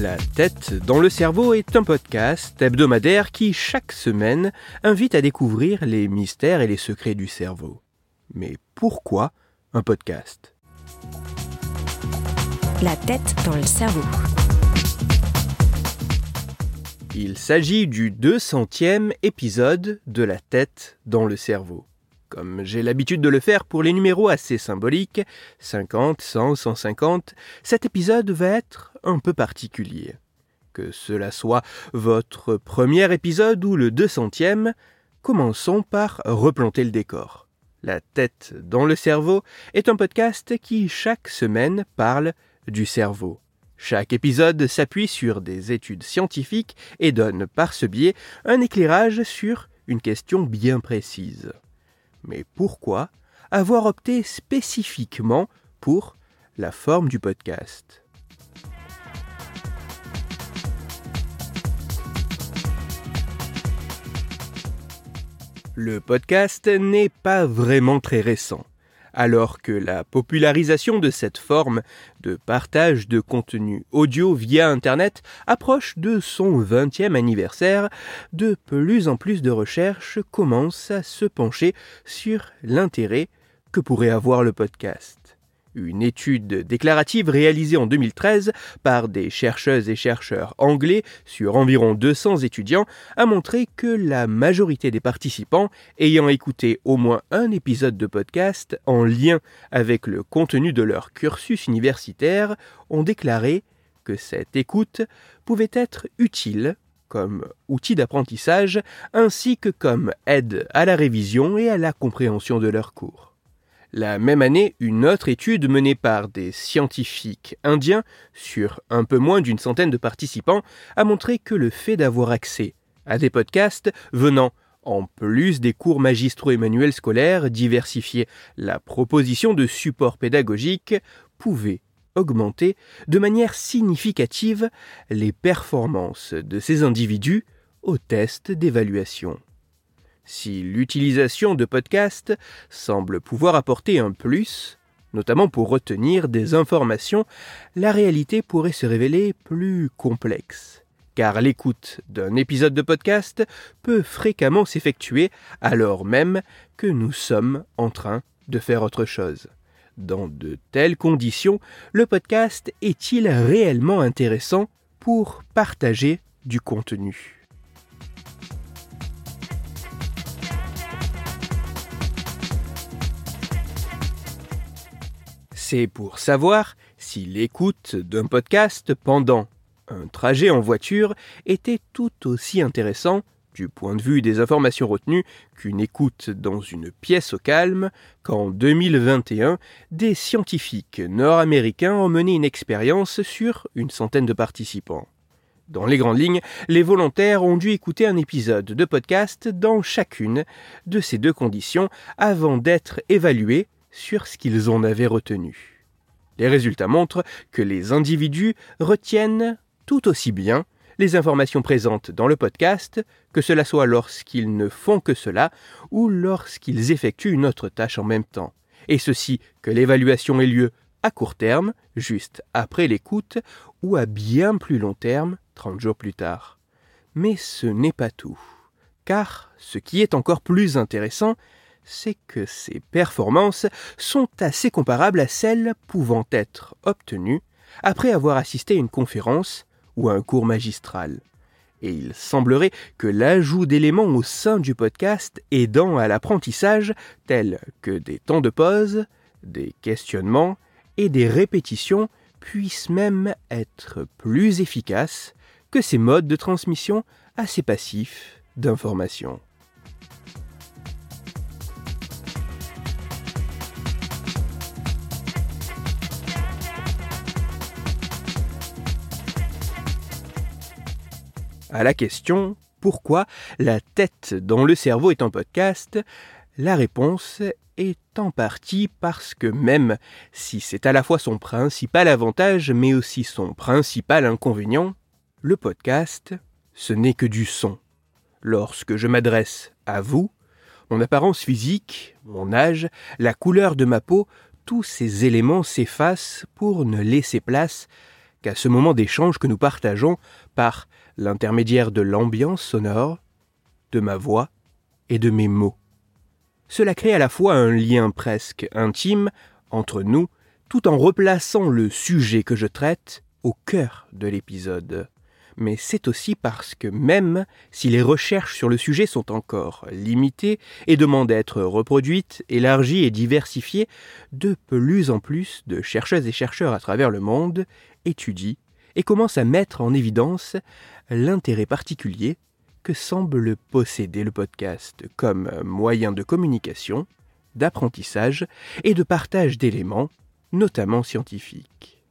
La tête dans le cerveau est un podcast hebdomadaire qui, chaque semaine, invite à découvrir les mystères et les secrets du cerveau. Mais pourquoi un podcast? La tête dans le cerveau. Il s'agit du 200e épisode de La tête dans le cerveau. Comme j'ai l'habitude de le faire pour les numéros assez symboliques, 50, 100, 150, cet épisode va être un peu particulier. Que cela soit votre premier épisode ou le 200e, commençons par replanter le décor. La tête dans le cerveau est un podcast qui chaque semaine parle du cerveau. Chaque épisode s'appuie sur des études scientifiques et donne par ce biais un éclairage sur une question bien précise. Mais pourquoi avoir opté spécifiquement pour la forme du podcast? Le podcast n'est pas vraiment très récent alors que la popularisation de cette forme de partage de contenu audio via Internet approche de son 20e anniversaire, de plus en plus de recherches commencent à se pencher sur l'intérêt que pourrait avoir le podcast. Une étude déclarative réalisée en 2013 par des chercheuses et chercheurs anglais sur environ 200 étudiants a montré que la majorité des participants ayant écouté au moins un épisode de podcast en lien avec le contenu de leur cursus universitaire ont déclaré que cette écoute pouvait être utile comme outil d'apprentissage ainsi que comme aide à la révision et à la compréhension de leurs cours. La même année, une autre étude menée par des scientifiques indiens sur un peu moins d'une centaine de participants a montré que le fait d'avoir accès à des podcasts venant en plus des cours magistraux et manuels scolaires diversifier la proposition de support pédagogique pouvait augmenter de manière significative les performances de ces individus au test d'évaluation. Si l'utilisation de podcasts semble pouvoir apporter un plus, notamment pour retenir des informations, la réalité pourrait se révéler plus complexe. Car l'écoute d'un épisode de podcast peut fréquemment s'effectuer alors même que nous sommes en train de faire autre chose. Dans de telles conditions, le podcast est-il réellement intéressant pour partager du contenu? C'est pour savoir si l'écoute d'un podcast pendant un trajet en voiture était tout aussi intéressant du point de vue des informations retenues qu'une écoute dans une pièce au calme qu'en 2021, des scientifiques nord-américains ont mené une expérience sur une centaine de participants. Dans les grandes lignes, les volontaires ont dû écouter un épisode de podcast dans chacune de ces deux conditions avant d'être évalués sur ce qu'ils en avaient retenu. Les résultats montrent que les individus retiennent tout aussi bien les informations présentes dans le podcast, que cela soit lorsqu'ils ne font que cela ou lorsqu'ils effectuent une autre tâche en même temps, et ceci que l'évaluation ait lieu à court terme, juste après l'écoute, ou à bien plus long terme, 30 jours plus tard. Mais ce n'est pas tout, car ce qui est encore plus intéressant, c'est que ces performances sont assez comparables à celles pouvant être obtenues après avoir assisté à une conférence ou à un cours magistral. Et il semblerait que l'ajout d'éléments au sein du podcast aidant à l'apprentissage, tels que des temps de pause, des questionnements et des répétitions, puissent même être plus efficaces que ces modes de transmission assez passifs d'informations. À la question pourquoi la tête dans le cerveau est un podcast, La réponse est en partie parce que même si c'est à la fois son principal avantage mais aussi son principal inconvénient, le podcast, ce n'est que du son. Lorsque je m'adresse à vous, mon apparence physique, mon âge, la couleur de ma peau, tous ces éléments s'effacent pour ne laisser place qu'à ce moment d'échange que nous partageons par l'intermédiaire de l'ambiance sonore, de ma voix et de mes mots. Cela crée à la fois un lien presque intime entre nous, tout en replaçant le sujet que je traite au cœur de l'épisode. Mais c'est aussi parce que même si les recherches sur le sujet sont encore limitées et demandent d'être reproduites, élargies et diversifiées, de plus en plus de chercheuses et chercheurs à travers le monde étudient et commencent à mettre en évidence l'intérêt particulier que semble posséder le podcast comme moyen de communication, d'apprentissage et de partage d'éléments, notamment scientifiques.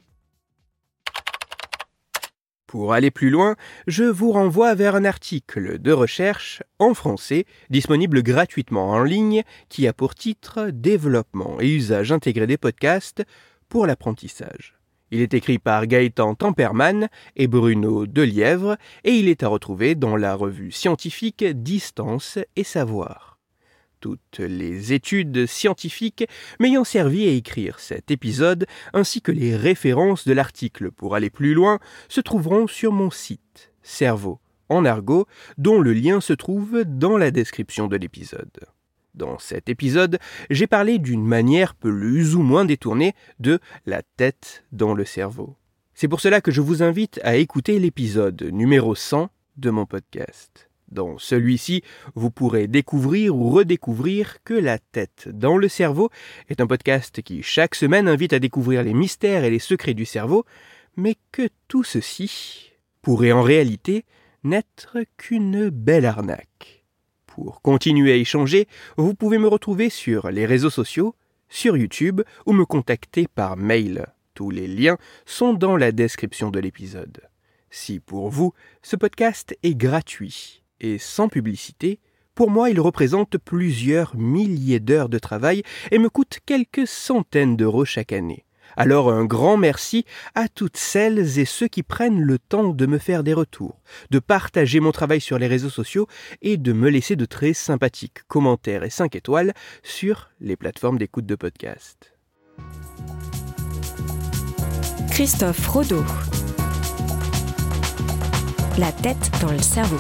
Pour aller plus loin, je vous renvoie vers un article de recherche en français disponible gratuitement en ligne qui a pour titre Développement et usage intégré des podcasts pour l'apprentissage. Il est écrit par Gaëtan Temperman et Bruno Delièvre et il est à retrouver dans la revue scientifique Distance et Savoir. Toutes les études scientifiques m'ayant servi à écrire cet épisode, ainsi que les références de l'article pour aller plus loin, se trouveront sur mon site Cerveau en argot, dont le lien se trouve dans la description de l'épisode. Dans cet épisode, j'ai parlé d'une manière plus ou moins détournée de la tête dans le cerveau. C'est pour cela que je vous invite à écouter l'épisode numéro 100 de mon podcast. Dans celui-ci, vous pourrez découvrir ou redécouvrir que La tête dans le cerveau est un podcast qui chaque semaine invite à découvrir les mystères et les secrets du cerveau, mais que tout ceci pourrait en réalité n'être qu'une belle arnaque. Pour continuer à échanger, vous pouvez me retrouver sur les réseaux sociaux, sur YouTube ou me contacter par mail. Tous les liens sont dans la description de l'épisode. Si pour vous, ce podcast est gratuit et sans publicité, pour moi il représente plusieurs milliers d'heures de travail et me coûte quelques centaines d'euros chaque année. Alors un grand merci à toutes celles et ceux qui prennent le temps de me faire des retours, de partager mon travail sur les réseaux sociaux et de me laisser de très sympathiques commentaires et 5 étoiles sur les plateformes d'écoute de podcast. Christophe Rodeau. La tête dans le cerveau.